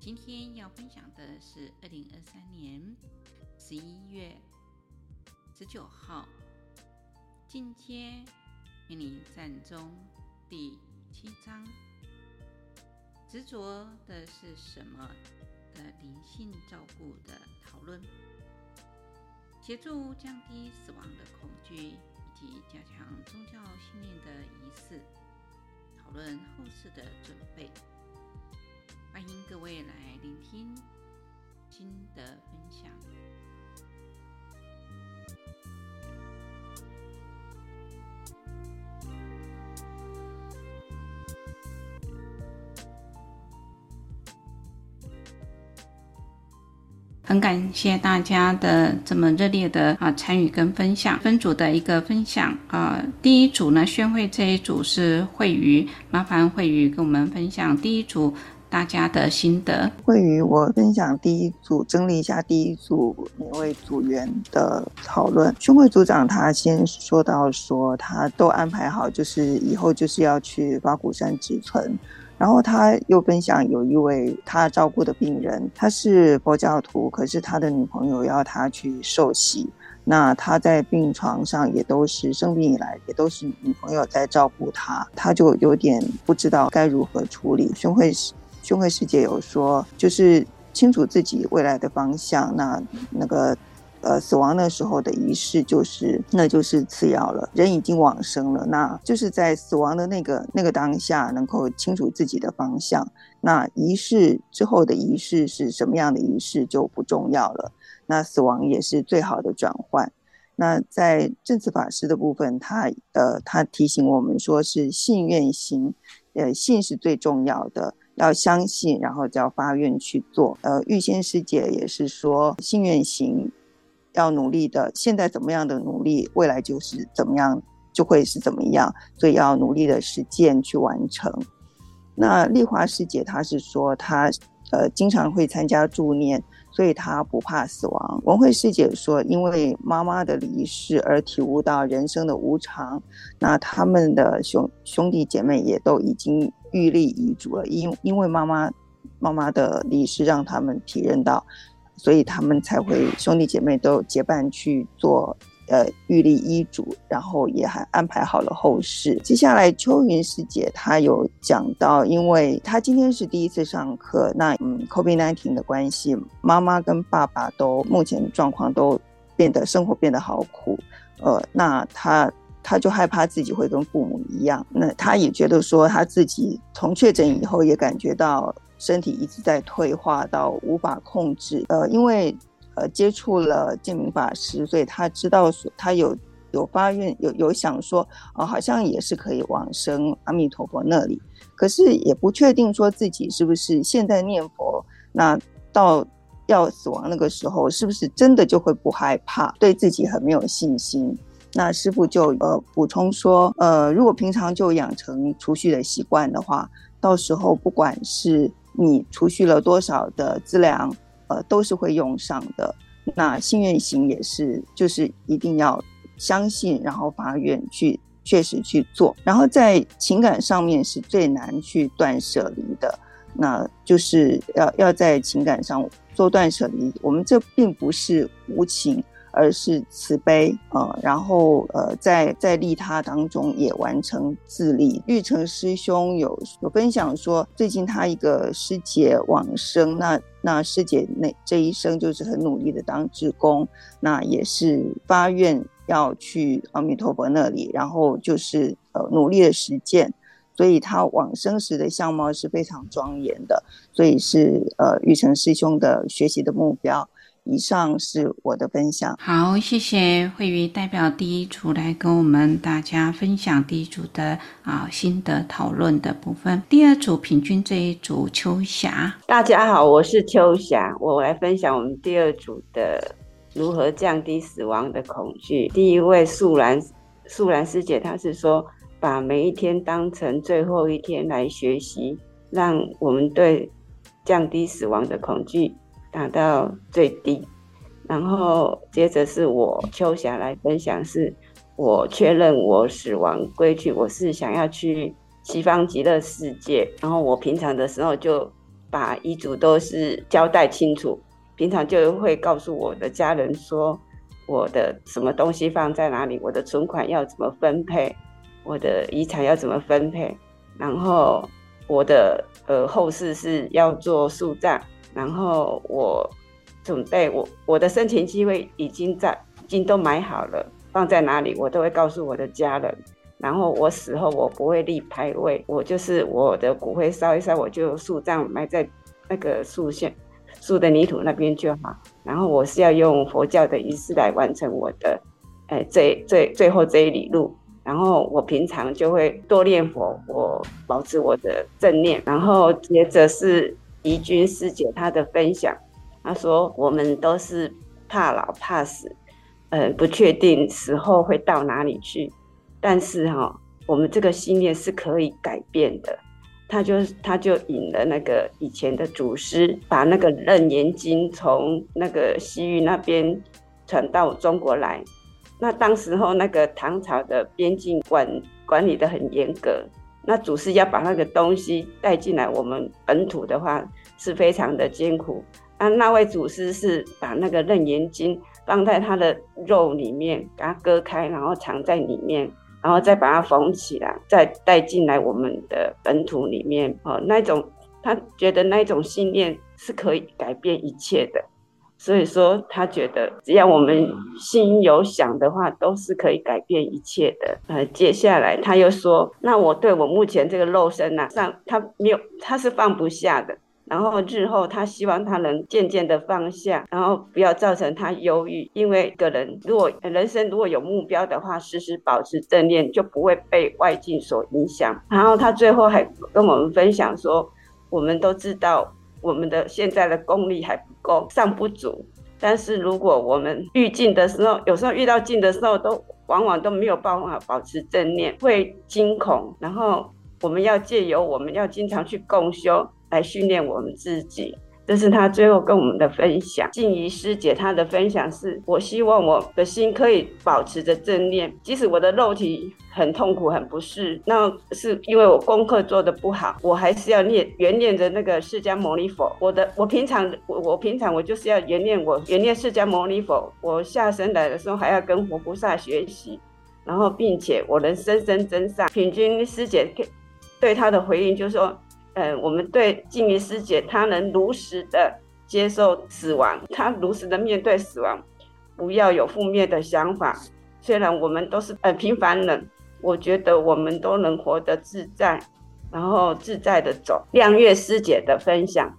今天要分享的是二零二三年十一月十九号进阶陪你善终第七章，执着的是什么的灵性照顾的讨论，协助降低死亡的恐惧以及加强宗教信念的仪式，讨论后事的准备。欢迎各位来聆听心得分享。很感谢大家的这么热烈的啊参与跟分享，分组的一个分享啊。第一组呢，宣慧这一组是慧瑜，麻烦慧瑜跟我们分享第一组。大家的心得，会与我分享第一组，整理一下第一组每位组员的讨论。宣慧组长他先说到说，他都安排好，就是以后就是要去法鼓山植村。然后他又分享有一位他照顾的病人，他是佛教徒，可是他的女朋友要他去受洗。那他在病床上也都是生病以来也都是女朋友在照顾他，他就有点不知道该如何处理。宣慧中。慧师姐有说，就是清楚自己未来的方向。那那个，呃，死亡那时候的仪式，就是那就是次要了。人已经往生了，那就是在死亡的那个那个当下，能够清楚自己的方向。那仪式之后的仪式是什么样的仪式就不重要了。那死亡也是最好的转换。那在证慈法师的部分，他呃，他提醒我们说是信愿行，呃，信是最重要的。要相信，然后就要发愿去做。呃，玉仙师姐也是说，信愿行要努力的。现在怎么样的努力，未来就是怎么样，就会是怎么样。所以要努力的实践去完成。那丽华师姐她是说，她呃经常会参加助念，所以她不怕死亡。文慧师姐说，因为妈妈的离世而体悟到人生的无常。那他们的兄兄弟姐妹也都已经。预立遗嘱了，因因为妈妈妈妈的离世让他们体认到，所以他们才会兄弟姐妹都结伴去做呃预立遗嘱，然后也还安排好了后事。接下来秋云师姐她有讲到，因为她今天是第一次上课，那嗯，COVID nineteen 的关系，妈妈跟爸爸都目前状况都变得生活变得好苦，呃，那她。他就害怕自己会跟父母一样，那他也觉得说他自己从确诊以后也感觉到身体一直在退化到无法控制。呃，因为呃接触了建明法师，所以他知道他有有发愿有有想说啊、呃，好像也是可以往生阿弥陀佛那里，可是也不确定说自己是不是现在念佛，那到要死亡那个时候是不是真的就会不害怕，对自己很没有信心。那师傅就呃补充说，呃，如果平常就养成储蓄的习惯的话，到时候不管是你储蓄了多少的资粮，呃，都是会用上的。那信愿行也是，就是一定要相信，然后发愿去确实去做。然后在情感上面是最难去断舍离的，那就是要要在情感上做断舍离。我们这并不是无情。而是慈悲啊、呃，然后呃，在在利他当中也完成自利。玉成师兄有有分享说，最近他一个师姐往生，那那师姐那这一生就是很努力的当志工，那也是发愿要去阿弥陀佛那里，然后就是呃努力的实践，所以他往生时的相貌是非常庄严的，所以是呃玉成师兄的学习的目标。以上是我的分享。好，谢谢慧瑜代表第一组来跟我们大家分享第一组的啊心得讨论的部分。第二组平均这一组秋霞，大家好，我是秋霞，我来分享我们第二组的如何降低死亡的恐惧。第一位素兰素兰师姐，她是说把每一天当成最后一天来学习，让我们对降低死亡的恐惧达到最低，然后接着是我秋霞来分享，是我确认我死亡归去，我是想要去西方极乐世界，然后我平常的时候就把遗嘱都是交代清楚，平常就会告诉我的家人说我的什么东西放在哪里，我的存款要怎么分配，我的遗产要怎么分配，然后我的呃后事是要做树葬。然后我准备我我的生前机会已经在已经都买好了，放在哪里我都会告诉我的家人。然后我死后我不会立牌位，我就是我的骨灰烧一烧，我就树葬埋在那个树下树的泥土那边就好。然后我是要用佛教的仪式来完成我的，哎，最最最后这一里路。然后我平常就会多念佛，我保持我的正念。然后接着是。怡君师姐她的分享，她说：“我们都是怕老怕死，呃，不确定死后会到哪里去。但是哈、哦，我们这个信念是可以改变的。他就他就引了那个以前的祖师，把那个《楞严经》从那个西域那边传到中国来。那当时候那个唐朝的边境管管理的很严格。”那祖师要把那个东西带进来，我们本土的话是非常的艰苦。啊，那位祖师是把那个楞严经放在他的肉里面，给它割开，然后藏在里面，然后再把它缝起来，再带进来我们的本土里面。哦，那种他觉得那种信念是可以改变一切的。所以说，他觉得只要我们心有想的话，都是可以改变一切的。呃，接下来他又说，那我对我目前这个肉身呐、啊，上他没有，他是放不下的。然后日后他希望他能渐渐的放下，然后不要造成他忧郁。因为一个人如果人生如果有目标的话，时时保持正念，就不会被外境所影响。然后他最后还跟我们分享说，我们都知道。我们的现在的功力还不够，尚不足。但是如果我们遇境的时候，有时候遇到境的时候，都往往都没有办法保持正念，会惊恐。然后我们要借由我们要经常去共修来训练我们自己。这是他最后跟我们的分享。静怡师姐她的分享是：我希望我的心可以保持着正念，即使我的肉体很痛苦、很不适，那是因为我功课做得不好，我还是要念原念着那个释迦牟尼佛。我的我平常我我平常我就是要原念我原念释迦牟尼佛。我下生来的时候还要跟活菩萨学习，然后并且我能生生增上。品君师姐对他的回应就是说。嗯，我们对静怡师姐，她能如实的接受死亡，她如实的面对死亡，不要有负面的想法。虽然我们都是呃平凡人，我觉得我们都能活得自在，然后自在的走。亮月师姐的分享，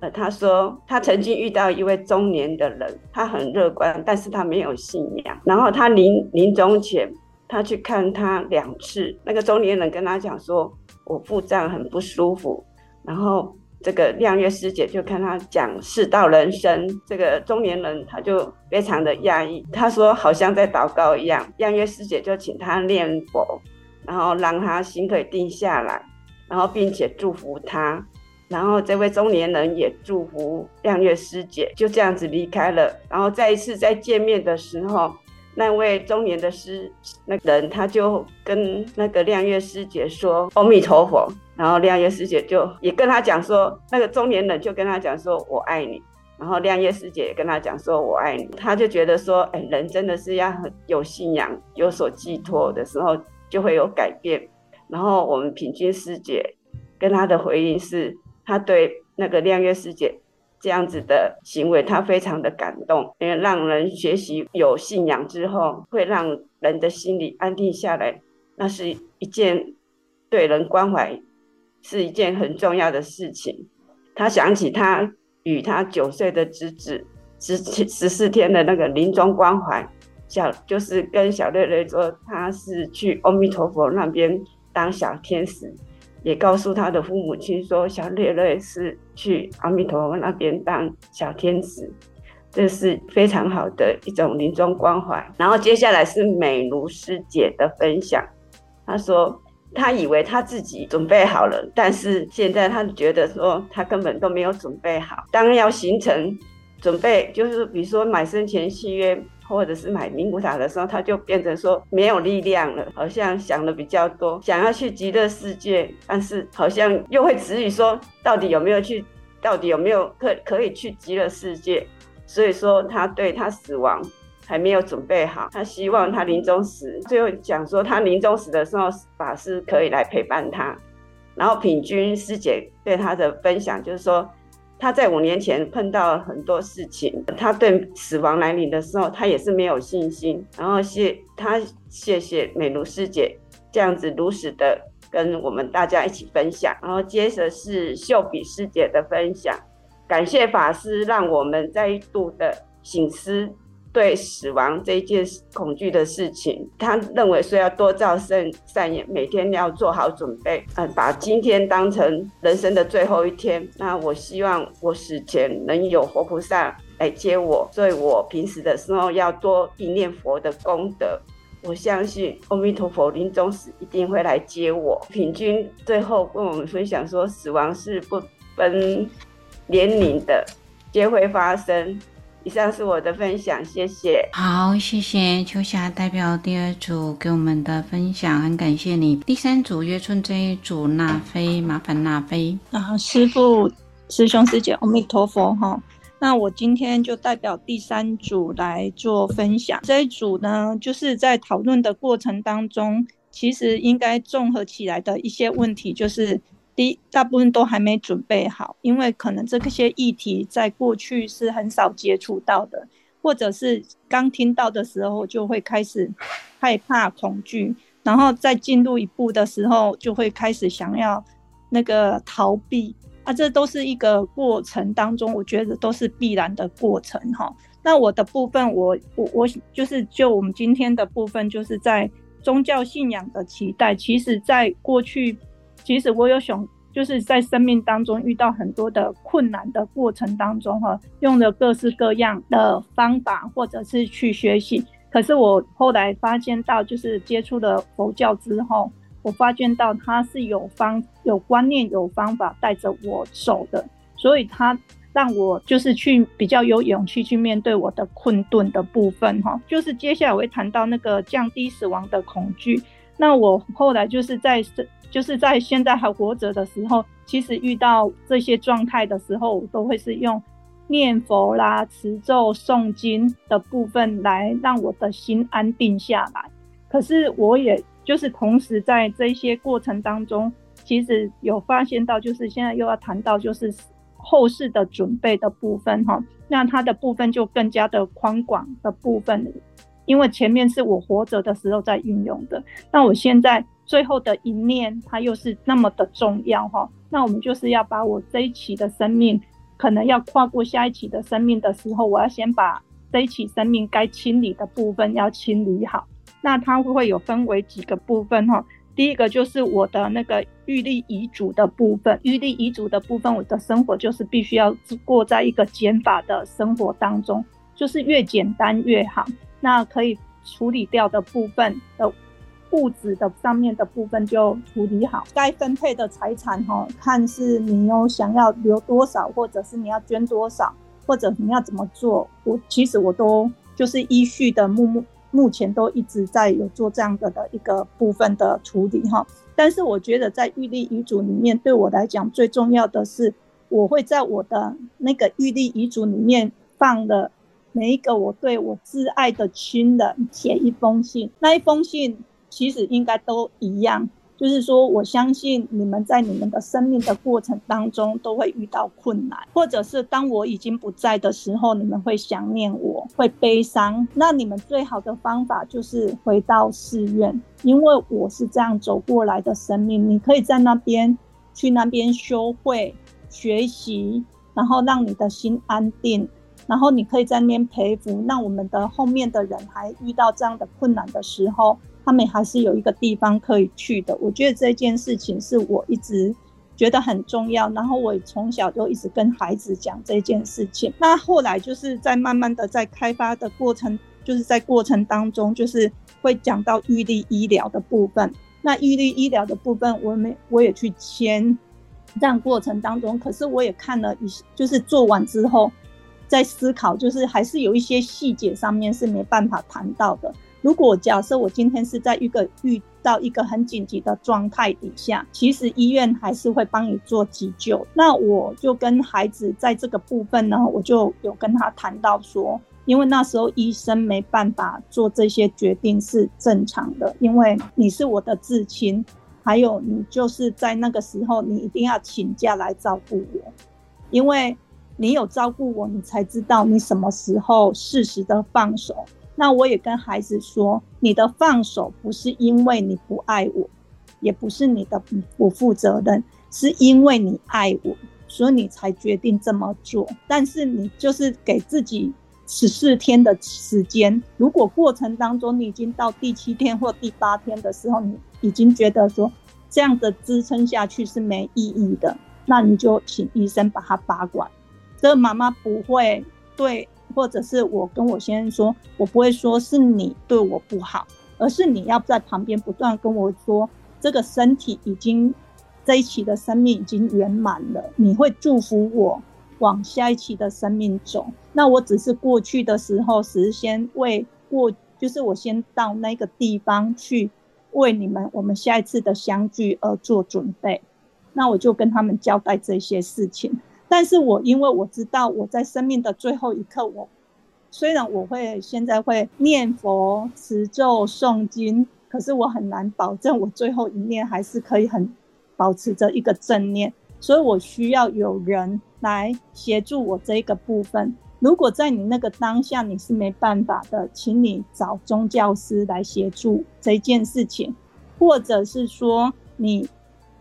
呃，她说她曾经遇到一位中年的人，他很乐观，但是他没有信仰。然后他临临终前，他去看他两次，那个中年人跟他讲说。我腹胀很不舒服，然后这个亮月师姐就看他讲世道人生，这个中年人他就非常的压抑，他说好像在祷告一样。亮月师姐就请他念佛，然后让他心可以定下来，然后并且祝福他，然后这位中年人也祝福亮月师姐，就这样子离开了。然后再一次再见面的时候。那位中年的师那个人，他就跟那个亮月师姐说：“阿弥陀佛。”然后亮月师姐就也跟他讲说：“那个中年人就跟他讲说，我爱你。”然后亮月师姐也跟他讲说：“我爱你。”他就觉得说：“哎，人真的是要很有信仰、有所寄托的时候，就会有改变。”然后我们平君师姐跟他的回应是：他对那个亮月师姐。这样子的行为，他非常的感动，因为让人学习有信仰之后，会让人的心里安定下来，那是一件对人关怀，是一件很重要的事情。他想起他与他九岁的侄子十十四天的那个临终关怀，小就是跟小瑞瑞说，他是去阿弥陀佛那边当小天使，也告诉他的父母亲说，小瑞瑞是去阿弥陀佛那边当小天使，这是非常好的一种临终关怀。然后接下来是美如师姐的分享，她说。他以为他自己准备好了，但是现在他觉得说他根本都没有准备好。当要形成准备，就是比如说买生前契约或者是买灵骨塔的时候，他就变成说没有力量了，好像想的比较多，想要去极乐世界，但是好像又会质疑说到底有没有去，到底有没有可可以去极乐世界？所以说他对他死亡。还没有准备好，他希望他临终时，最后讲说他临终时的时候，法师可以来陪伴他。然后品君师姐对他的分享就是说，他在五年前碰到很多事情，他对死亡来临的时候，他也是没有信心。然后谢他谢谢美如师姐这样子如实的跟我们大家一起分享。然后接着是秀比师姐的分享，感谢法师让我们再度的醒思。对死亡这件恐惧的事情，他认为说要多造善善业，每天要做好准备，嗯，把今天当成人生的最后一天。那我希望我死前能有活菩萨来接我，所以我平时的时候要多忆念佛的功德。我相信阿弥陀佛临终时一定会来接我。平君最后跟我们分享说，死亡是不分年龄的，皆会发生。以上是我的分享，谢谢。好，谢谢秋霞代表第二组给我们的分享，很感谢你。第三组月春这一组，那菲，麻烦那菲。啊，师傅、师兄、师姐，阿弥陀佛哈。那我今天就代表第三组来做分享。这一组呢，就是在讨论的过程当中，其实应该综合起来的一些问题，就是。大部分都还没准备好，因为可能这些议题在过去是很少接触到的，或者是刚听到的时候就会开始害怕、恐惧，然后再进入一步的时候就会开始想要那个逃避啊，这都是一个过程当中，我觉得都是必然的过程哈。那我的部分，我我我就是就我们今天的部分，就是在宗教信仰的期待，其实在过去。其实我有想，就是在生命当中遇到很多的困难的过程当中，哈，用了各式各样的方法，或者是去学习。可是我后来发现到，就是接触了佛教之后，我发现到它是有方、有观念、有方法带着我走的，所以它让我就是去比较有勇气去面对我的困顿的部分，哈。就是接下来我会谈到那个降低死亡的恐惧。那我后来就是在就是在现在还活着的时候，其实遇到这些状态的时候，我都会是用念佛啦、持咒、诵经的部分来让我的心安定下来。可是我也就是同时在这些过程当中，其实有发现到，就是现在又要谈到就是后世的准备的部分哈，那它的部分就更加的宽广的部分，因为前面是我活着的时候在运用的，那我现在。最后的一念，它又是那么的重要哈。那我们就是要把我这一期的生命，可能要跨过下一期的生命的时候，我要先把这一期生命该清理的部分要清理好。那它会有分为几个部分哈。第一个就是我的那个预立遗嘱的部分，预立遗嘱的部分，我的生活就是必须要过在一个减法的生活当中，就是越简单越好。那可以处理掉的部分的。物质的上面的部分就处理好，该分配的财产哈，看是你有想要留多少，或者是你要捐多少，或者你要怎么做，我其实我都就是依序的目目目前都一直在有做这样的的一个部分的处理哈。但是我觉得在预立遗嘱里面，对我来讲最重要的是，我会在我的那个预立遗嘱里面放了每一个我对我挚爱的亲人写一封信，那一封信。其实应该都一样，就是说，我相信你们在你们的生命的过程当中都会遇到困难，或者是当我已经不在的时候，你们会想念我，会悲伤。那你们最好的方法就是回到寺院，因为我是这样走过来的生命。你可以在那边去那边修会学习，然后让你的心安定。然后你可以在那边陪扶，那我们的后面的人还遇到这样的困难的时候，他们还是有一个地方可以去的。我觉得这件事情是我一直觉得很重要，然后我从小就一直跟孩子讲这件事情。那后来就是在慢慢的在开发的过程，就是在过程当中，就是会讲到预立医疗的部分。那预立医疗的部分，我没我也去签，这样过程当中，可是我也看了一，就是做完之后。在思考，就是还是有一些细节上面是没办法谈到的。如果假设我今天是在一个遇到一个很紧急的状态底下，其实医院还是会帮你做急救。那我就跟孩子在这个部分呢，我就有跟他谈到说，因为那时候医生没办法做这些决定是正常的，因为你是我的至亲，还有你就是在那个时候你一定要请假来照顾我，因为。你有照顾我，你才知道你什么时候适时的放手。那我也跟孩子说，你的放手不是因为你不爱我，也不是你的不负责任，是因为你爱我，所以你才决定这么做。但是你就是给自己十四天的时间，如果过程当中你已经到第七天或第八天的时候，你已经觉得说这样的支撑下去是没意义的，那你就请医生把它拔管。这妈妈不会对，或者是我跟我先生说，我不会说是你对我不好，而是你要在旁边不断跟我说，这个身体已经这一期的生命已经圆满了，你会祝福我往下一期的生命走。那我只是过去的时候，只是先为过，就是我先到那个地方去为你们我们下一次的相聚而做准备。那我就跟他们交代这些事情。但是我因为我知道我在生命的最后一刻，我虽然我会现在会念佛、持咒、诵经，可是我很难保证我最后一念还是可以很保持着一个正念，所以我需要有人来协助我这一个部分。如果在你那个当下你是没办法的，请你找宗教师来协助这件事情，或者是说你。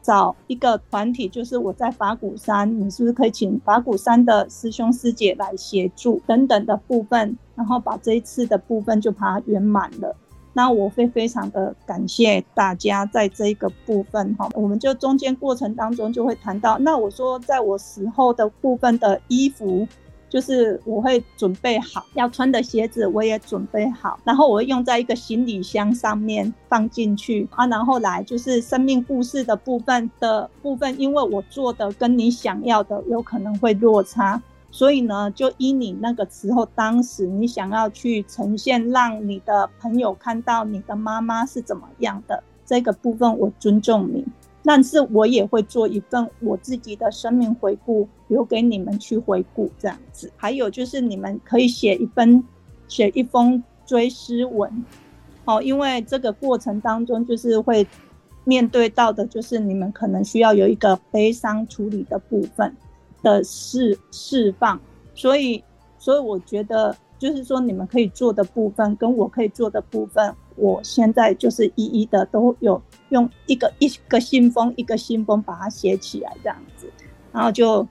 找一个团体，就是我在法鼓山，你是不是可以请法鼓山的师兄师姐来协助等等的部分，然后把这一次的部分就把它圆满了。那我会非常的感谢大家在这一个部分哈，我们就中间过程当中就会谈到，那我说在我死后的部分的衣服。就是我会准备好要穿的鞋子，我也准备好，然后我会用在一个行李箱上面放进去啊，然后来就是生命故事的部分的部分，因为我做的跟你想要的有可能会落差，所以呢，就依你那个时候当时你想要去呈现，让你的朋友看到你的妈妈是怎么样的这个部分，我尊重你。但是我也会做一份我自己的生命回顾，留给你们去回顾这样子。还有就是你们可以写一封，写一封追思文，哦，因为这个过程当中就是会面对到的，就是你们可能需要有一个悲伤处理的部分的释释放，所以，所以我觉得就是说你们可以做的部分，跟我可以做的部分。我现在就是一一的都有用一个一个信封一个信封把它写起来这样子，然后就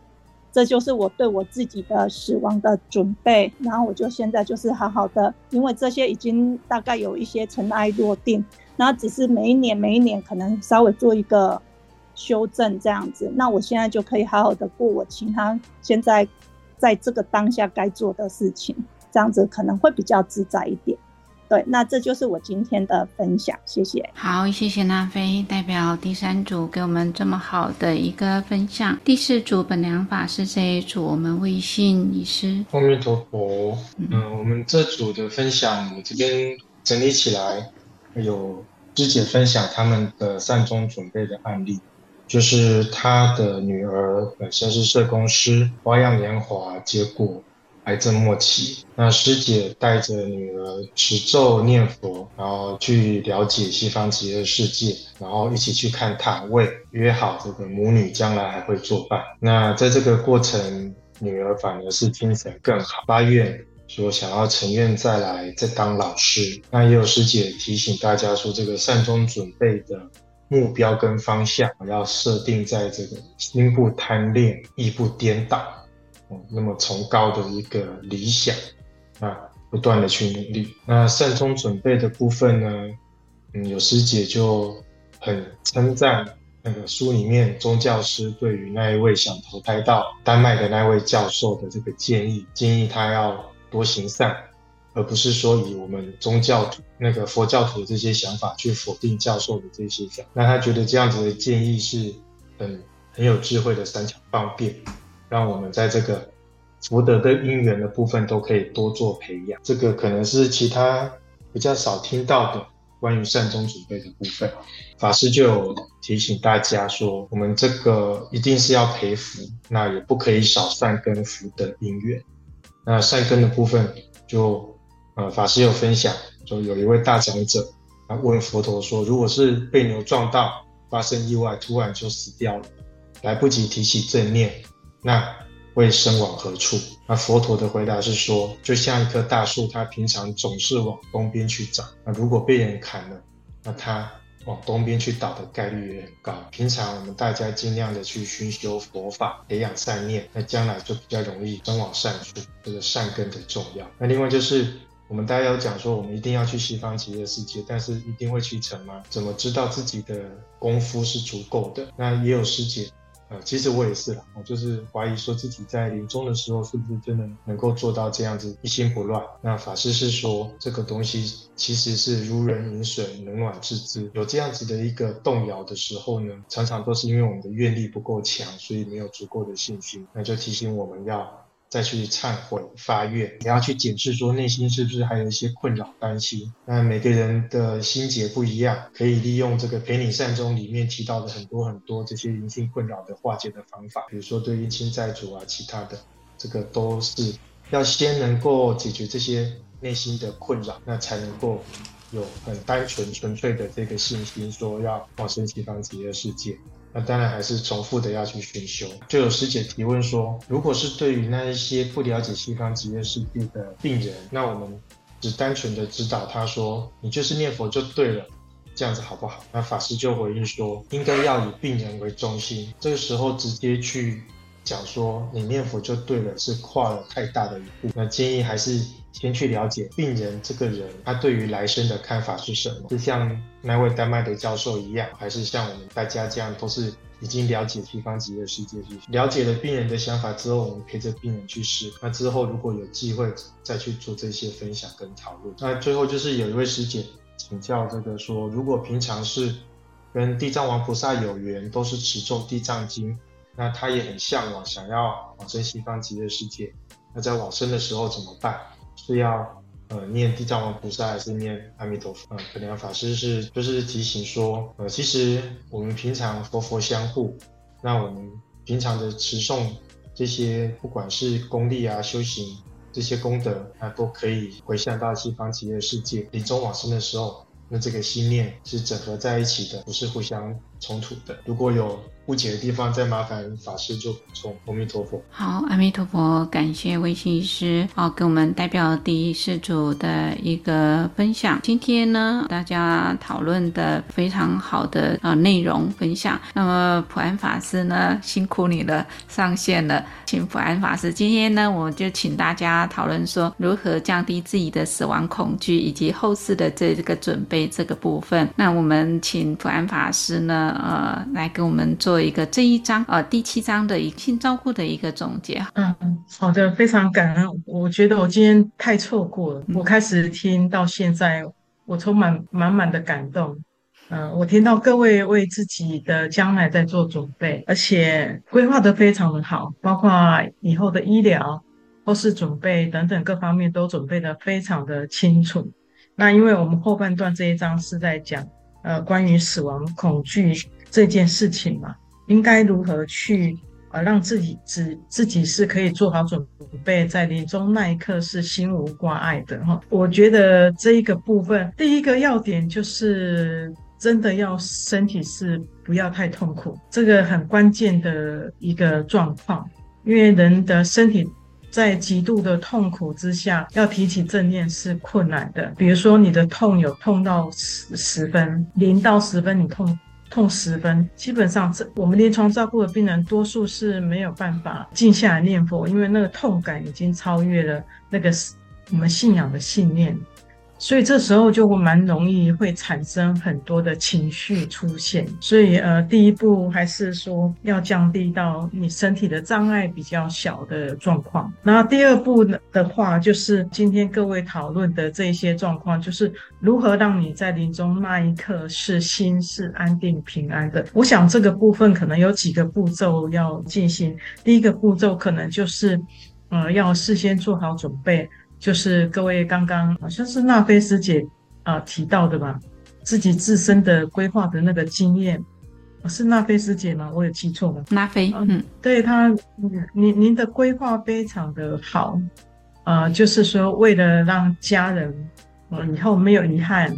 这就是我对我自己的死亡的准备，然后我就现在就是好好的，因为这些已经大概有一些尘埃落定，然后只是每一年每一年可能稍微做一个修正这样子，那我现在就可以好好的过我其他现在在这个当下该做的事情，这样子可能会比较自在一点。对，那这就是我今天的分享，谢谢。好，谢谢娜菲代表第三组给我们这么好的一个分享。第四组本良法师这一组，我们微信医师。阿弥陀佛。嗯，我们这组的分享，我这边整理起来，有师姐分享他们的善终准备的案例，就是他的女儿本身是社工师，花样年华，结果。癌症末期，那师姐带着女儿持咒念佛，然后去了解西方极乐世界，然后一起去看塔位，约好这个母女将来还会作伴。那在这个过程，女儿反而是精神更好，发愿说想要成愿再来再当老师。那也有师姐提醒大家说，这个善终准备的目标跟方向要设定在这个心不贪恋，意不颠倒。那么崇高的一个理想啊，不断的去努力。那善终准备的部分呢，嗯，有师姐就很称赞那个书里面宗教师对于那一位想投胎到丹麦的那位教授的这个建议，建议他要多行善，而不是说以我们宗教徒那个佛教徒的这些想法去否定教授的这些想。那他觉得这样子的建议是很很有智慧的三巧方便。让我们在这个福德的因缘的部分都可以多做培养，这个可能是其他比较少听到的关于善终准备的部分。法师就有提醒大家说，我们这个一定是要培福，那也不可以少善根福德因缘。那善根的部分就，呃，法师有分享，就有一位大长者，他问佛陀说，如果是被牛撞到，发生意外，突然就死掉了，来不及提起正念。那会生往何处？那佛陀的回答是说，就像一棵大树，它平常总是往东边去长。那如果被人砍了，那它往东边去倒的概率也很高。平常我们大家尽量的去熏修佛法，培养善念，那将来就比较容易生往善处。这个善根的重要。那另外就是我们大家有讲说，我们一定要去西方极乐世界，但是一定会去成吗？怎么知道自己的功夫是足够的？那也有师姐。呃，其实我也是啦，我就是怀疑说自己在临终的时候是不是真的能够做到这样子一心不乱。那法师是说，这个东西其实是如人饮水，冷暖自知。有这样子的一个动摇的时候呢，常常都是因为我们的愿力不够强，所以没有足够的信心。那就提醒我们要。再去忏悔发愿，你要去检视说内心是不是还有一些困扰担心。那每个人的心结不一样，可以利用这个陪你善终里面提到的很多很多这些灵性困扰的化解的方法，比如说对冤亲债主啊，其他的，这个都是要先能够解决这些内心的困扰，那才能够有很单纯纯粹的这个信心，说要往生西方极乐世界。那当然还是重复的要去熏修。就有师姐提问说，如果是对于那一些不了解西方极乐世界的病人，那我们只单纯的指导他说，你就是念佛就对了，这样子好不好？那法师就回应说，应该要以病人为中心。这个时候直接去讲说你念佛就对了，是跨了太大的一步。那建议还是。先去了解病人这个人，他对于来生的看法是什么？是像那位丹麦的教授一样，还是像我们大家这样，都是已经了解西方极乐世界去了解了病人的想法之后，我们陪着病人去试。那之后如果有机会再去做这些分享跟讨论。那最后就是有一位师姐请教这个说，如果平常是跟地藏王菩萨有缘，都是持咒地藏经，那他也很向往想要往生西方极乐世界，那在往生的时候怎么办？是要呃念地藏王菩萨还是念阿弥陀佛？呃，可能法师是就是提醒说，呃，其实我们平常佛佛相护，那我们平常的持诵这些，不管是功力啊、修行这些功德，那都可以回向到西方极乐世界。临终往生的时候，那这个心念是整合在一起的，不是互相冲突的。如果有误解的地方，再麻烦法师做补充。阿弥陀佛。好，阿弥陀佛，感谢微信师哦，给我们代表第一世主的一个分享。今天呢，大家讨论的非常好的呃内容分享。那么普安法师呢，辛苦你了，上线了，请普安法师。今天呢，我就请大家讨论说如何降低自己的死亡恐惧，以及后事的这个准备这个部分。那我们请普安法师呢，呃，来给我们做。一个这一章呃第七章的一性照顾的一个总结。嗯，好的，非常感恩。我觉得我今天太错过了。我开始听到现在，我充满满满的感动。嗯，我听到各位为自己的将来在做准备，而且规划的非常的好，包括以后的医疗、后事准备等等各方面都准备的非常的清楚。那因为我们后半段这一章是在讲呃关于死亡恐惧这件事情嘛。应该如何去呃让自己自自己是可以做好准备，在临终那一刻是心无挂碍的哈？我觉得这一个部分，第一个要点就是真的要身体是不要太痛苦，这个很关键的一个状况，因为人的身体在极度的痛苦之下，要提起正念是困难的。比如说你的痛有痛到十十分，零到十分你痛。痛十分。基本上，这我们临床照顾的病人多数是没有办法静下来念佛，因为那个痛感已经超越了那个我们信仰的信念。所以这时候就会蛮容易会产生很多的情绪出现，所以呃，第一步还是说要降低到你身体的障碍比较小的状况。然后第二步的话，就是今天各位讨论的这些状况，就是如何让你在临终那一刻是心是安定平安的。我想这个部分可能有几个步骤要进行。第一个步骤可能就是呃，要事先做好准备。就是各位刚刚好像是娜菲师姐啊、呃、提到的吧，自己自身的规划的那个经验，是娜菲师姐吗？我有记错吗？娜菲，嗯，对她，您您的规划非常的好，啊、呃，就是说为了让家人，嗯、呃，以后没有遗憾，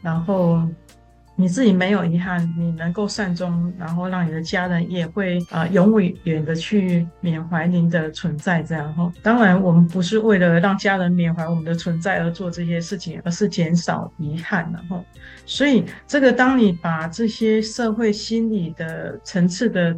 然后。你自己没有遗憾，你能够善终，然后让你的家人也会啊、呃、永远的去缅怀您的存在，这样哈。当然，我们不是为了让家人缅怀我们的存在而做这些事情，而是减少遗憾，然后，所以这个当你把这些社会心理的层次的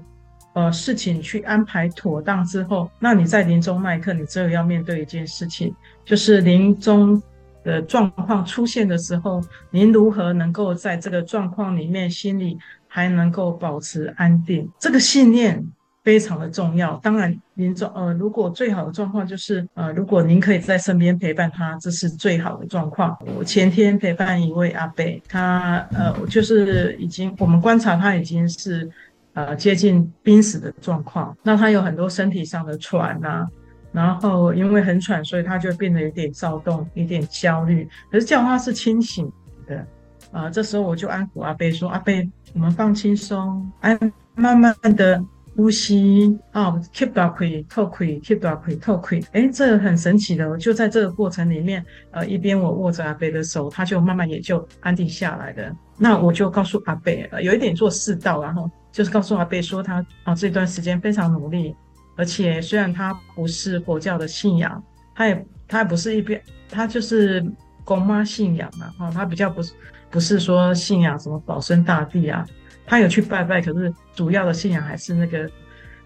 呃事情去安排妥当之后，那你在临终那一刻，你只有要面对一件事情，就是临终。的状况出现的时候，您如何能够在这个状况里面心里还能够保持安定？这个信念非常的重要。当然，临终呃，如果最好的状况就是呃，如果您可以在身边陪伴他，这是最好的状况。我前天陪伴一位阿伯，他呃，就是已经我们观察他已经是呃接近濒死的状况，那他有很多身体上的喘啊。然后因为很喘，所以他就变得有点躁动，有点焦虑。可是叫他是清醒的，啊、呃，这时候我就安抚阿伯说：“阿伯，我们放轻松，安，慢慢的呼吸啊，keep 到气，透气，keep 到气，透气。哎，这很神奇的，就在这个过程里面，呃，一边我握着阿伯的手，他就慢慢也就安定下来了。那我就告诉阿伯，呃，有一点做世道，然后就是告诉阿伯说他啊这段时间非常努力。”而且虽然他不是佛教的信仰，他也他也不是一边，他就是公妈信仰嘛，哈，他比较不是不是说信仰什么保生大帝啊，他有去拜拜，可是主要的信仰还是那个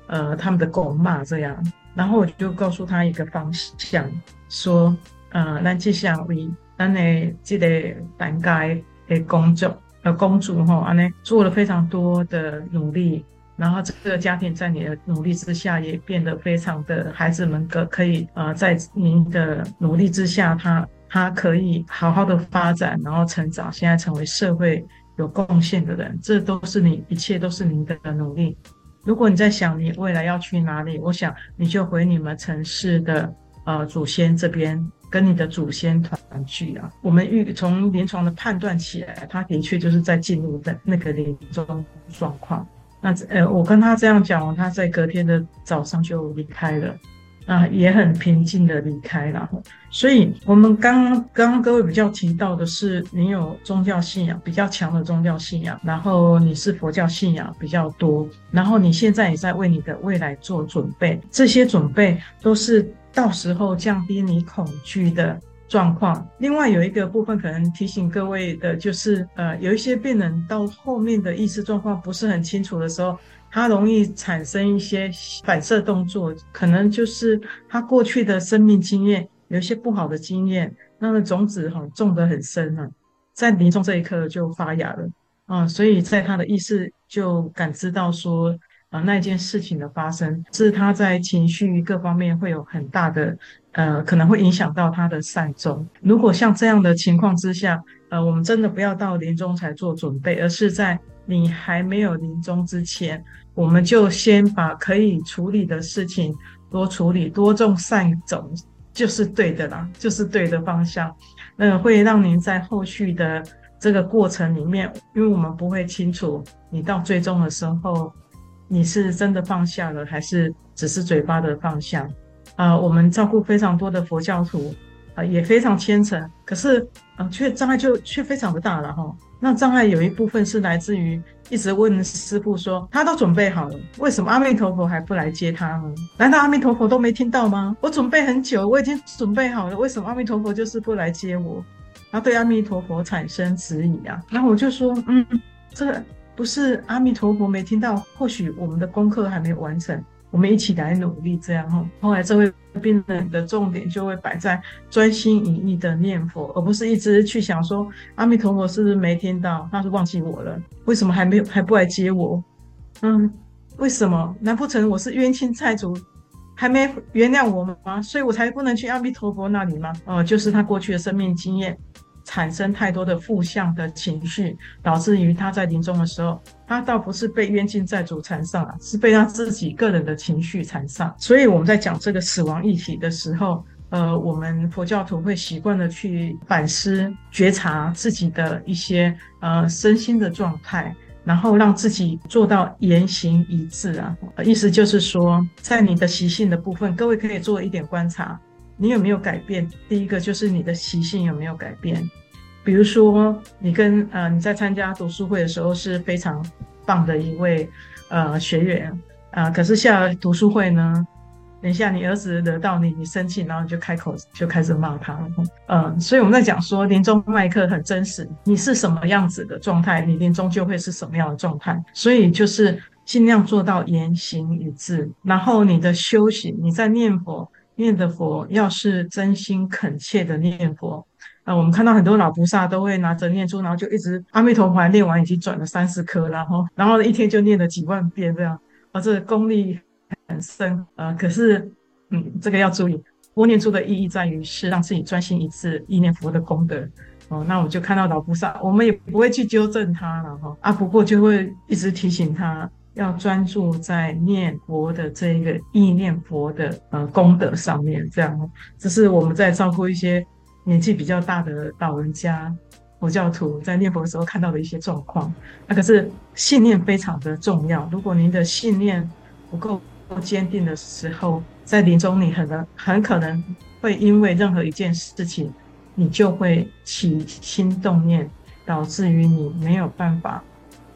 呃他们的公妈这样。然后我就告诉他一个方向，说呃，咱这项为咱的这个单该的工作呃公主哈，安呢做了非常多的努力。然后这个家庭在你的努力之下也变得非常的，孩子们可可以呃在您的努力之下，他他可以好好的发展，然后成长，现在成为社会有贡献的人，这都是你一切都是您的努力。如果你在想你未来要去哪里，我想你就回你们城市的呃祖先这边，跟你的祖先团聚啊。我们预从临床的判断起来，他的确就是在进入的那个临终状况。那呃，我跟他这样讲完，他在隔天的早上就离开了，啊，也很平静的离开了。所以，我们刚刚刚刚各位比较提到的是，你有宗教信仰比较强的宗教信仰，然后你是佛教信仰比较多，然后你现在也在为你的未来做准备，这些准备都是到时候降低你恐惧的。状况。另外有一个部分可能提醒各位的，就是呃，有一些病人到后面的意识状况不是很清楚的时候，他容易产生一些反射动作，可能就是他过去的生命经验有一些不好的经验，那个种子哈种得很深啊，在临终这一刻就发芽了啊，所以在他的意识就感知到说。啊，那件事情的发生，是他在情绪各方面会有很大的，呃，可能会影响到他的善终。如果像这样的情况之下，呃，我们真的不要到临终才做准备，而是在你还没有临终之前，我们就先把可以处理的事情多处理，多种善种，就是对的啦，就是对的方向。那，会让您在后续的这个过程里面，因为我们不会清楚你到最终的时候。你是真的放下了，还是只是嘴巴的放下？啊、呃，我们照顾非常多的佛教徒，啊、也非常虔诚，可是，啊、呃，却障碍就却非常的大了哈。那障碍有一部分是来自于一直问师父说，他都准备好了，为什么阿弥陀佛还不来接他呢？难道阿弥陀佛都没听到吗？我准备很久，我已经准备好了，为什么阿弥陀佛就是不来接我？他对阿弥陀佛产生质疑啊。然后我就说，嗯，这个。不是阿弥陀佛没听到，或许我们的功课还没有完成，我们一起来努力这样哈。后来这位病人的重点就会摆在专心一意的念佛，而不是一直去想说阿弥陀佛是不是没听到，他是忘记我了，为什么还没有还不来接我？嗯，为什么？难不成我是冤亲债主，还没原谅我吗？所以我才不能去阿弥陀佛那里吗？哦、就是他过去的生命经验。产生太多的负向的情绪，导致于他在临终的时候，他倒不是被冤亲债主缠上了，是被他自己个人的情绪缠上。所以我们在讲这个死亡议题的时候，呃，我们佛教徒会习惯的去反思、觉察自己的一些呃身心的状态，然后让自己做到言行一致啊。意思就是说，在你的习性的部分，各位可以做一点观察。你有没有改变？第一个就是你的习性有没有改变？比如说，你跟呃你在参加读书会的时候是非常棒的一位呃学员啊、可是下了读书会呢，等一下你儿子惹到你，你生气，然后你就开口就开始骂他了。嗯、所以我们在讲说临终麦克很真实，你是什么样子的状态，你临终就会是什么样的状态。所以就是尽量做到言行一致，然后你的修行，你在念佛。念的佛要是真心恳切的念佛，啊、我们看到很多老菩萨都会拿着念珠，然后就一直阿弥陀佛念完已经转了三四颗，然后然后一天就念了几万遍这样，啊，这功力很深、呃。可是，嗯，这个要注意，拨念珠的意义在于是让自己专心一次意念佛的功德。哦、那我们就看到老菩萨，我们也不会去纠正他了哈，啊，不过就会一直提醒他。要专注在念佛的这一个意念佛的呃功德上面，这样，这是我们在照顾一些年纪比较大的老人家、佛教徒在念佛的时候看到的一些状况。那可是信念非常的重要，如果您的信念不够坚定的时候，在临终你很能很可能会因为任何一件事情，你就会起心动念，导致于你没有办法。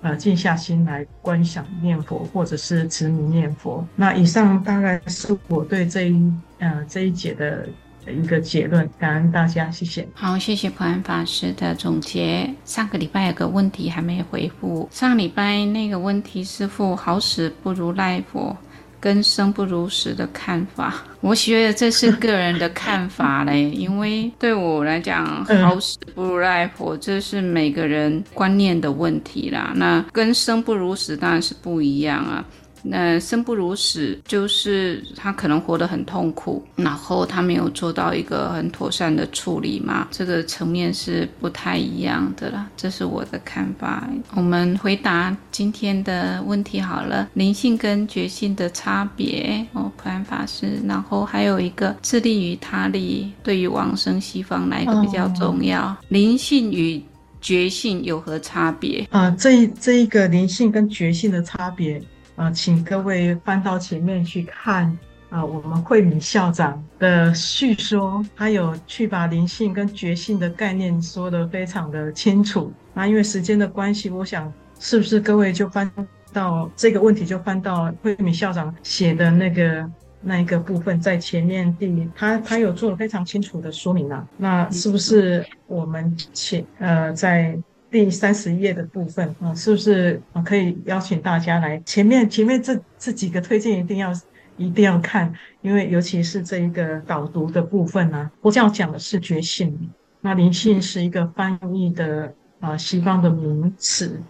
呃，静下心来观想念佛，或者是持名念佛。那以上大概是我对这一呃这一节的一个结论。感恩大家，谢谢。好，谢谢普安法师的总结。上个礼拜有个问题还没回复，上礼拜那个问题，师父好死不如赖佛。跟生不如死的看法，我觉得这是个人的看法嘞。因为对我来讲，好死不如赖活，这是每个人观念的问题啦。那跟生不如死当然是不一样啊。那生不如死，就是他可能活得很痛苦，然后他没有做到一个很妥善的处理嘛，这个层面是不太一样的啦。这是我的看法。我们回答今天的问题好了，灵性跟觉性的差别哦，普安法师，然后还有一个自利与他利，对于往生西方哪一个比较重要？哦、灵性与觉性有何差别？啊，这这一个灵性跟觉性的差别。啊，请各位翻到前面去看啊，我们慧敏校长的叙说，他有去把灵性跟觉性的概念说得非常的清楚。那因为时间的关系，我想是不是各位就翻到这个问题，就翻到慧敏校长写的那个那一个部分，在前面第他他有做了非常清楚的说明啊。那是不是我们请呃在。第三十页的部分，啊，是不是可以邀请大家来前面前面这这几个推荐一定要一定要看，因为尤其是这一个导读的部分呢，佛教讲的是觉性，那灵性是一个翻译的啊西方的名词，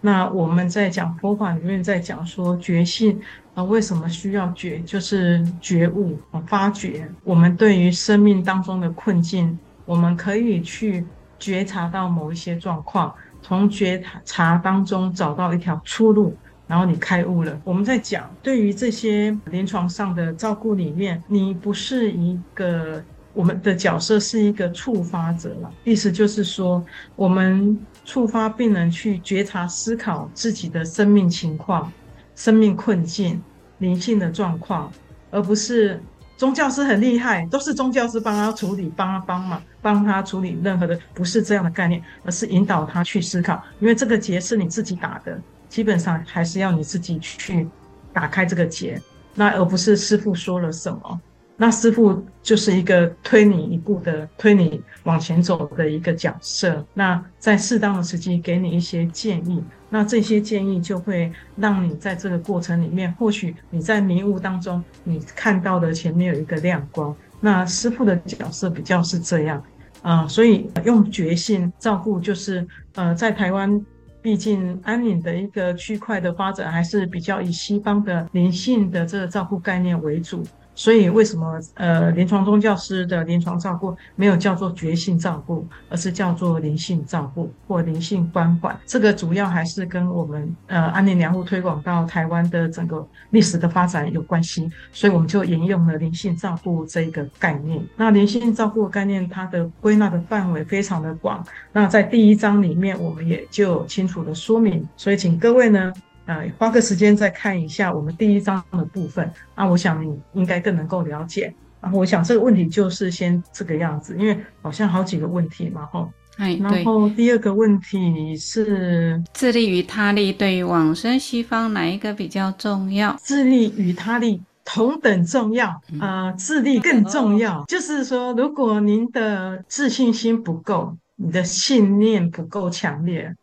那我们在讲佛法里面在讲说觉性啊，为什么需要觉，就是觉悟啊，发觉我们对于生命当中的困境，我们可以去。觉察到某一些状况，从觉察当中找到一条出路，然后你开悟了。我们在讲，对于这些临床上的照顾里面，你不是一个，我们的角色是一个触发者了。意思就是说，我们触发病人去觉察、思考自己的生命情况、生命困境、灵性的状况，而不是。宗教师很厉害，都是宗教师帮他处理、帮他帮忙、帮他处理任何的，不是这样的概念，而是引导他去思考。因为这个结是你自己打的，基本上还是要你自己去打开这个结，那而不是师傅说了什么，那师傅就是一个推你一步的、推你往前走的一个角色。那在适当的时机给你一些建议，那这些建议就会让你在这个过程里面，或许你在迷雾当中，你看到的前面有一个亮光。那师傅的角色比较是这样啊、所以用觉性照顾，就是呃，在台湾。毕竟安宁的一个区块的发展还是比较以西方的灵性的这个照顾概念为主。所以为什么呃临床宗教师的临床照顾没有叫做觉性照顾，而是叫做灵性照顾或灵性关怀？这个主要还是跟我们呃安宁疗护推广到台湾的整个历史的发展有关系。所以我们就沿用了灵性照顾这一个概念。那灵性照顾的概念，它的归纳的范围非常的广。那在第一章里面，我们也就清楚的说明。所以请各位呢。呃，花个时间再看一下我们第一章的部分啊，我想你应该更能够了解。然后我想这个问题就是先这个样子，因为好像好几个问题嘛，吼。哎，然后第二个问题是自利与他利对于往生西方哪一个比较重要？自利与他利同等重要啊，呃，自利更重要。就是说，如果您的自信心不够，你的信念不够强烈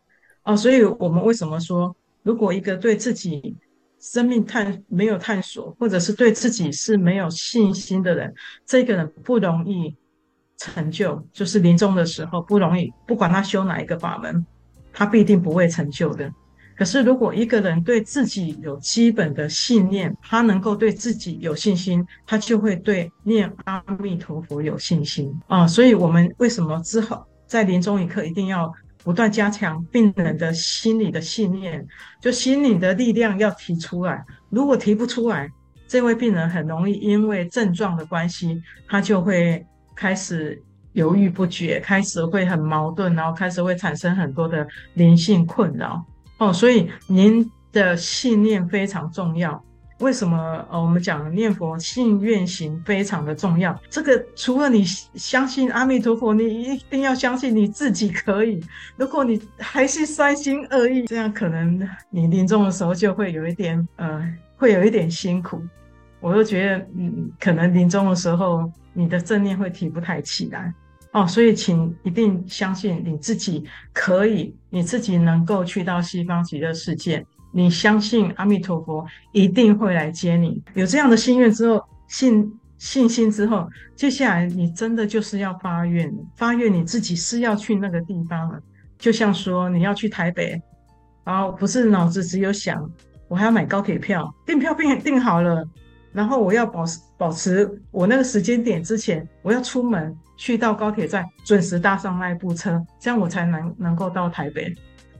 哦，所以我们为什么说？如果一个对自己生命探没有探索，或者是对自己是没有信心的人，这个人不容易成就，就是临终的时候不容易。不管他修哪一个法门，他必定不会成就的。可是，如果一个人对自己有基本的信念，他能够对自己有信心，他就会对念阿弥陀佛有信心啊。所以，我们为什么之后在临终一刻一定要？不断加强病人的心理的信念，就心理的力量要提出来。如果提不出来，这位病人很容易因为症状的关系，他就会开始犹豫不决，开始会很矛盾，然后开始会产生很多的灵性困扰。哦，所以您的信念非常重要。为什么呃，我们讲念佛信愿行非常的重要。这个除了你相信阿弥陀佛，你一定要相信你自己可以。如果你还是三心二意，这样可能你临终的时候就会有一点呃，会有一点辛苦。我就觉得，嗯，可能临终的时候你的正念会提不太起来哦。所以，请一定相信你自己可以，你自己能够去到西方极乐世界。你相信阿弥陀佛一定会来接你，有这样的心愿之后，信信心之后，接下来你真的就是要发愿，发愿你自己是要去那个地方了。就像说你要去台北，然后不是脑子只有想，我还要买高铁票，订票订订好了，然后我要保持保持我那个时间点之前，我要出门去到高铁站准时搭上那一部车，这样我才能能够到台北。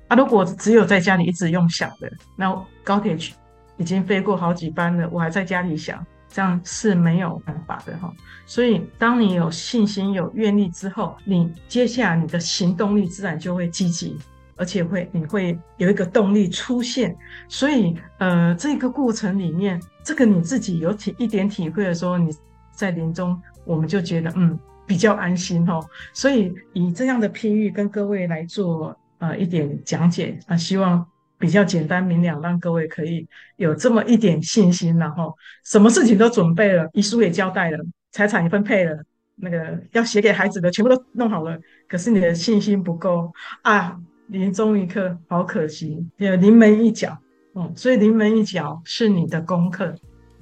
啊，如果只有在家里一直用想的，那高铁去已经飞过好几班了，我还在家里想，这样是没有办法的哈。所以，当你有信心、有愿力之后，你接下来你的行动力自然就会积极，而且会你会有一个动力出现。所以，呃，这个过程里面，这个你自己有体一点体会的时候，你在临终，我们就觉得嗯比较安心哈。所以，以这样的譬喻跟各位来做。呃，一点讲解啊，希望比较简单明了，让各位可以有这么一点信心，然后什么事情都准备了，遗书也交代了，财产也分配了，那个要写给孩子的全部都弄好了，可是你的信心不够啊，临终一刻好可惜，有临门一脚，嗯，所以临门一脚是你的功课，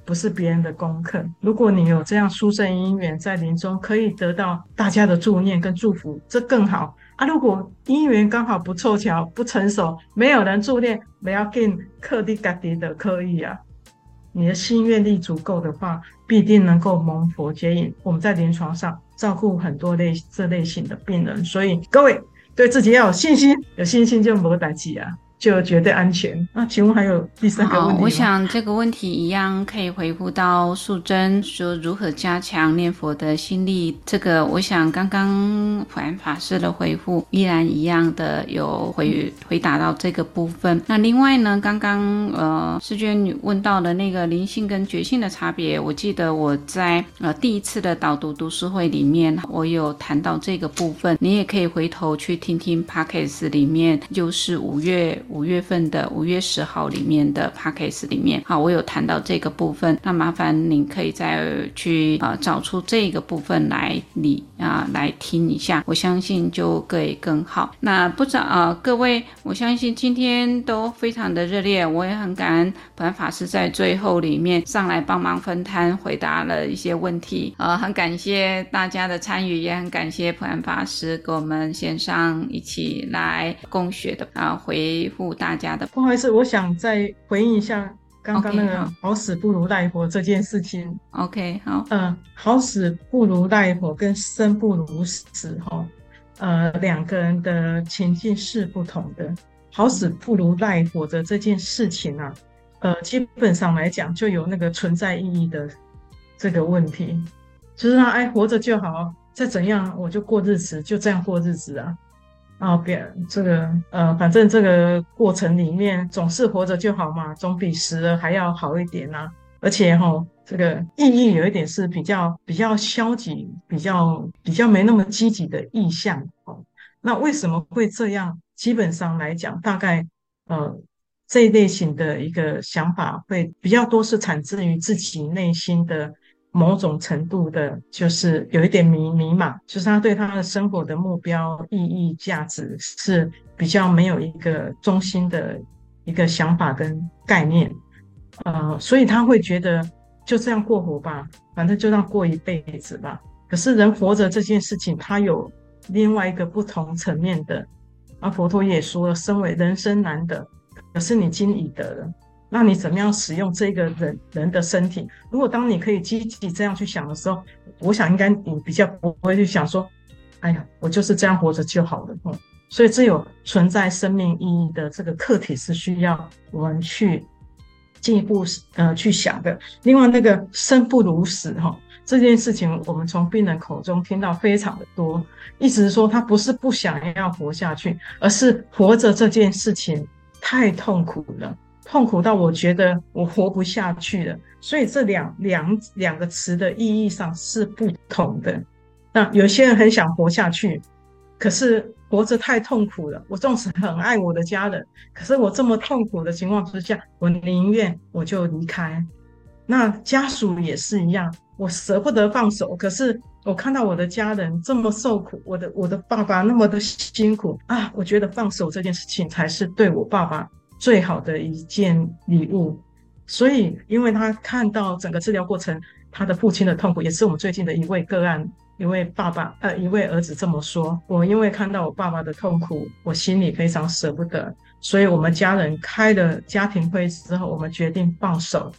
不是别人的功课。如果你有这样殊胜因缘，在临终可以得到大家的助念跟祝福，这更好。啊，如果因缘刚好不凑巧、不成熟，没有人助念，不要紧，克的嘎的的可以啊。你的心愿力足够的话，必定能够蒙佛接引。我们在临床上照顾很多类这类型的病人，所以各位对自己要有信心，有信心就没代志啊。就绝对安全。那请问还有第三个问题？我想这个问题一样可以回复到素贞说如何加强念佛的心力。这个我想刚刚普安法师的回复依然一样的有回回答到这个部分。那另外呢，刚刚呃世娟女问到的那个灵性跟觉性的差别，我记得我在呃第一次的导读读书会里面，我有谈到这个部分。你也可以回头去听听 Podcast 里面，就是五月。五月份的五月十号里面的 Podcast 里面，好，我有谈到这个部分，那麻烦您可以再去啊、呃、找出这个部分来理啊来听一下，我相信就会更好。那不知道啊、呃、各位，我相信今天都非常的热烈，我也很感恩普安法师在最后里面上来帮忙分摊回答了一些问题，呃，很感谢大家的参与，也很感谢普安法师跟我们线上一起来共学的啊，回复大家的。不好意思，我想再回应一下刚刚那个“好死不如赖活”这件事情。OK，好，嗯，“好死不如赖活”跟“生不如死”哈，呃，两个人的情境是不同的。“好死不如赖活”的这件事情啊，呃，基本上来讲就有那个存在意义的这个问题，就是他哎活着就好，再怎样我就过日子，就这样过日子啊。啊，别这个呃，反正这个过程里面总是活着就好嘛，总比死了还要好一点呐。而且哈，这个意义有一点是比较比较消极，比较比较没那么积极的意向。哦，那为什么会这样？基本上来讲，大概呃这一类型的一个想法会比较多是产自于自己内心的。某种程度的，就是有一点迷迷茫，就是他对他的生活的目标、意义、价值是比较没有一个中心的一个想法跟概念，呃，所以他会觉得就这样过活吧，反正就这样过一辈子吧。可是人活着这件事情，他有另外一个不同层面的，而佛陀也说了，身为人生难得，可是你今已得了。那你怎么样使用这个人人的身体？如果当你可以积极这样去想的时候，我想应该你比较不会去想说，哎呀，我就是这样活着就好了。嗯，所以这有存在生命意义的这个课题是需要我们去进一步呃去想的。另外，那个生不如死哈这件事情，我们从病人口中听到非常的多，意思是说他不是不想要活下去，而是活着这件事情太痛苦了。痛苦到我觉得我活不下去了，所以这两两两个词的意义上是不同的。那有些人很想活下去，可是活着太痛苦了。我纵使很爱我的家人，可是我这么痛苦的情况之下，我宁愿我就离开。那家属也是一样，我舍不得放手，可是我看到我的家人这么受苦，我的我的爸爸那么的辛苦啊，我觉得放手这件事情才是对我爸爸。最好的一件礼物，所以因为他看到整个治疗过程，他的父亲的痛苦，也是我们最近的一位个案，一位爸爸，呃，一位儿子这么说。我因为看到我爸爸的痛苦，我心里非常舍不得，所以我们家人开了家庭会之后，我们决定放手，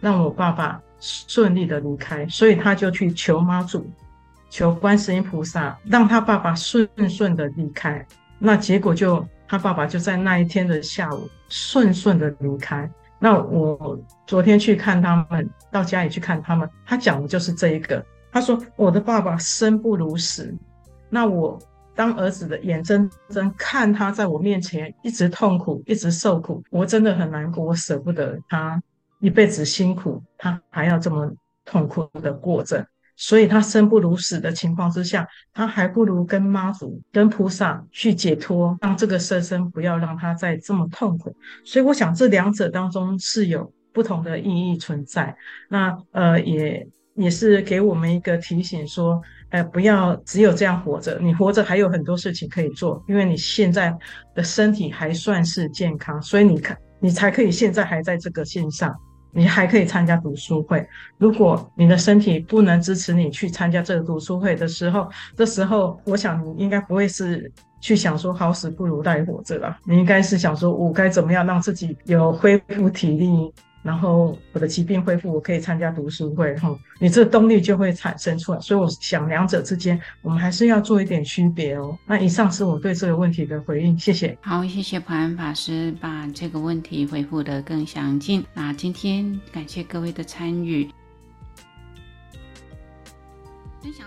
让我爸爸顺利的离开。所以他就去求妈祖，求观世音菩萨，让他爸爸顺顺的离开。那结果就。他爸爸就在那一天的下午顺顺的离开。那我昨天去看他们，到家里去看他们，他讲的就是这一个。他说：“我的爸爸生不如死。”那我当儿子的眼睁睁看他在我面前一直痛苦，一直受苦，我真的很难过，我舍不得他一辈子辛苦，他还要这么痛苦的过着。所以他生不如死的情况之下，他还不如跟妈祖、跟菩萨去解脱，让这个生生不要让他再这么痛苦。所以我想这两者当中是有不同的意义存在。那呃，也也是给我们一个提醒，说，呃，不要只有这样活着，你活着还有很多事情可以做，因为你现在的身体还算是健康，所以你看，你才可以现在还在这个线上。你还可以参加读书会。如果你的身体不能支持你去参加这个读书会的时候，这时候我想你应该不会是去想说好死不如赖活着了？你应该是想说我该怎么样让自己有恢复体力。然后我的疾病恢复，我可以参加读书会，哈，你这动力就会产生出来。所以我想两者之间，我们还是要做一点区别哦。那以上是我对这个问题的回应，谢谢。好，谢谢普安法师把这个问题回复得更详尽。那今天感谢各位的参与，分享